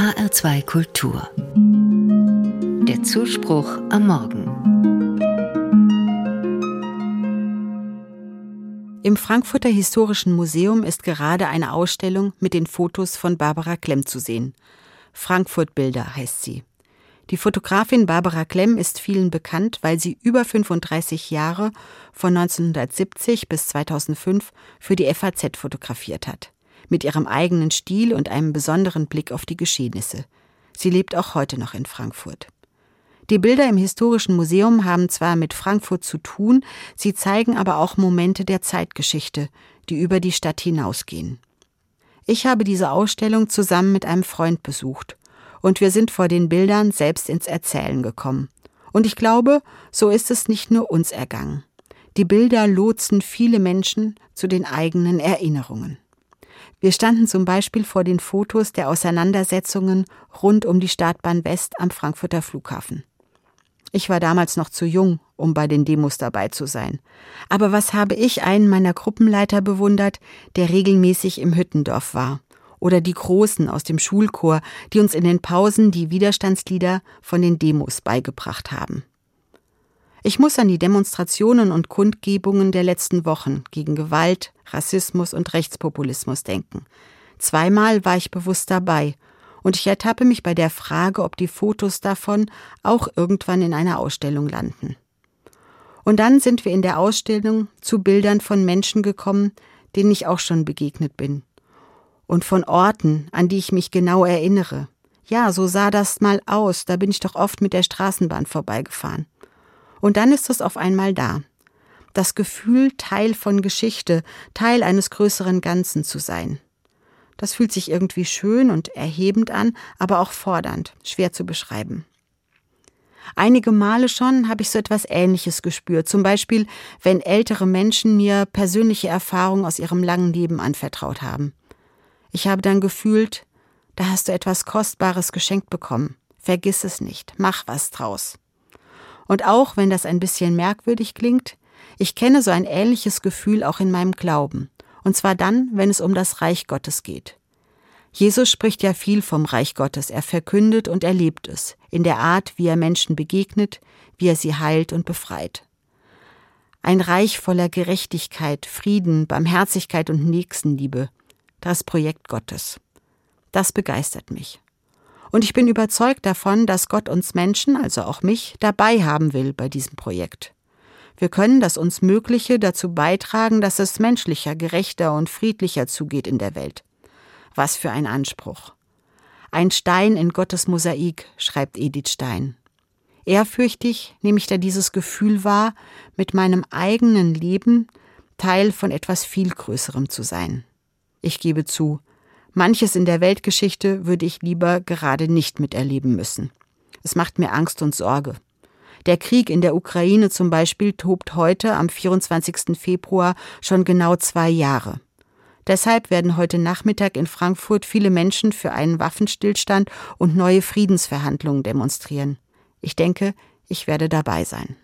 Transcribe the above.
HR2 Kultur. Der Zuspruch am Morgen. Im Frankfurter Historischen Museum ist gerade eine Ausstellung mit den Fotos von Barbara Klemm zu sehen. Frankfurt Bilder heißt sie. Die Fotografin Barbara Klemm ist vielen bekannt, weil sie über 35 Jahre von 1970 bis 2005 für die FAZ fotografiert hat. Mit ihrem eigenen Stil und einem besonderen Blick auf die Geschehnisse. Sie lebt auch heute noch in Frankfurt. Die Bilder im Historischen Museum haben zwar mit Frankfurt zu tun, sie zeigen aber auch Momente der Zeitgeschichte, die über die Stadt hinausgehen. Ich habe diese Ausstellung zusammen mit einem Freund besucht und wir sind vor den Bildern selbst ins Erzählen gekommen. Und ich glaube, so ist es nicht nur uns ergangen. Die Bilder lotsen viele Menschen zu den eigenen Erinnerungen. Wir standen zum Beispiel vor den Fotos der Auseinandersetzungen rund um die Startbahn West am Frankfurter Flughafen. Ich war damals noch zu jung, um bei den Demos dabei zu sein. Aber was habe ich einen meiner Gruppenleiter bewundert, der regelmäßig im Hüttendorf war oder die Großen aus dem Schulchor, die uns in den Pausen die Widerstandslieder von den Demos beigebracht haben. Ich muss an die Demonstrationen und Kundgebungen der letzten Wochen gegen Gewalt, Rassismus und Rechtspopulismus denken. Zweimal war ich bewusst dabei, und ich ertappe mich bei der Frage, ob die Fotos davon auch irgendwann in einer Ausstellung landen. Und dann sind wir in der Ausstellung zu Bildern von Menschen gekommen, denen ich auch schon begegnet bin und von Orten, an die ich mich genau erinnere. Ja, so sah das mal aus, da bin ich doch oft mit der Straßenbahn vorbeigefahren. Und dann ist es auf einmal da. Das Gefühl, Teil von Geschichte, Teil eines größeren Ganzen zu sein. Das fühlt sich irgendwie schön und erhebend an, aber auch fordernd, schwer zu beschreiben. Einige Male schon habe ich so etwas Ähnliches gespürt, zum Beispiel, wenn ältere Menschen mir persönliche Erfahrungen aus ihrem langen Leben anvertraut haben. Ich habe dann gefühlt, da hast du etwas Kostbares geschenkt bekommen. Vergiss es nicht, mach was draus. Und auch wenn das ein bisschen merkwürdig klingt, ich kenne so ein ähnliches Gefühl auch in meinem Glauben, und zwar dann, wenn es um das Reich Gottes geht. Jesus spricht ja viel vom Reich Gottes, er verkündet und erlebt es, in der Art, wie er Menschen begegnet, wie er sie heilt und befreit. Ein Reich voller Gerechtigkeit, Frieden, Barmherzigkeit und Nächstenliebe, das Projekt Gottes. Das begeistert mich. Und ich bin überzeugt davon, dass Gott uns Menschen, also auch mich, dabei haben will bei diesem Projekt. Wir können das uns Mögliche dazu beitragen, dass es menschlicher, gerechter und friedlicher zugeht in der Welt. Was für ein Anspruch. Ein Stein in Gottes Mosaik, schreibt Edith Stein. Ehrfürchtig nehme ich da dieses Gefühl wahr, mit meinem eigenen Leben Teil von etwas viel Größerem zu sein. Ich gebe zu, manches in der Weltgeschichte würde ich lieber gerade nicht miterleben müssen. Es macht mir Angst und Sorge. Der Krieg in der Ukraine zum Beispiel tobt heute am 24. Februar schon genau zwei Jahre. Deshalb werden heute Nachmittag in Frankfurt viele Menschen für einen Waffenstillstand und neue Friedensverhandlungen demonstrieren. Ich denke, ich werde dabei sein.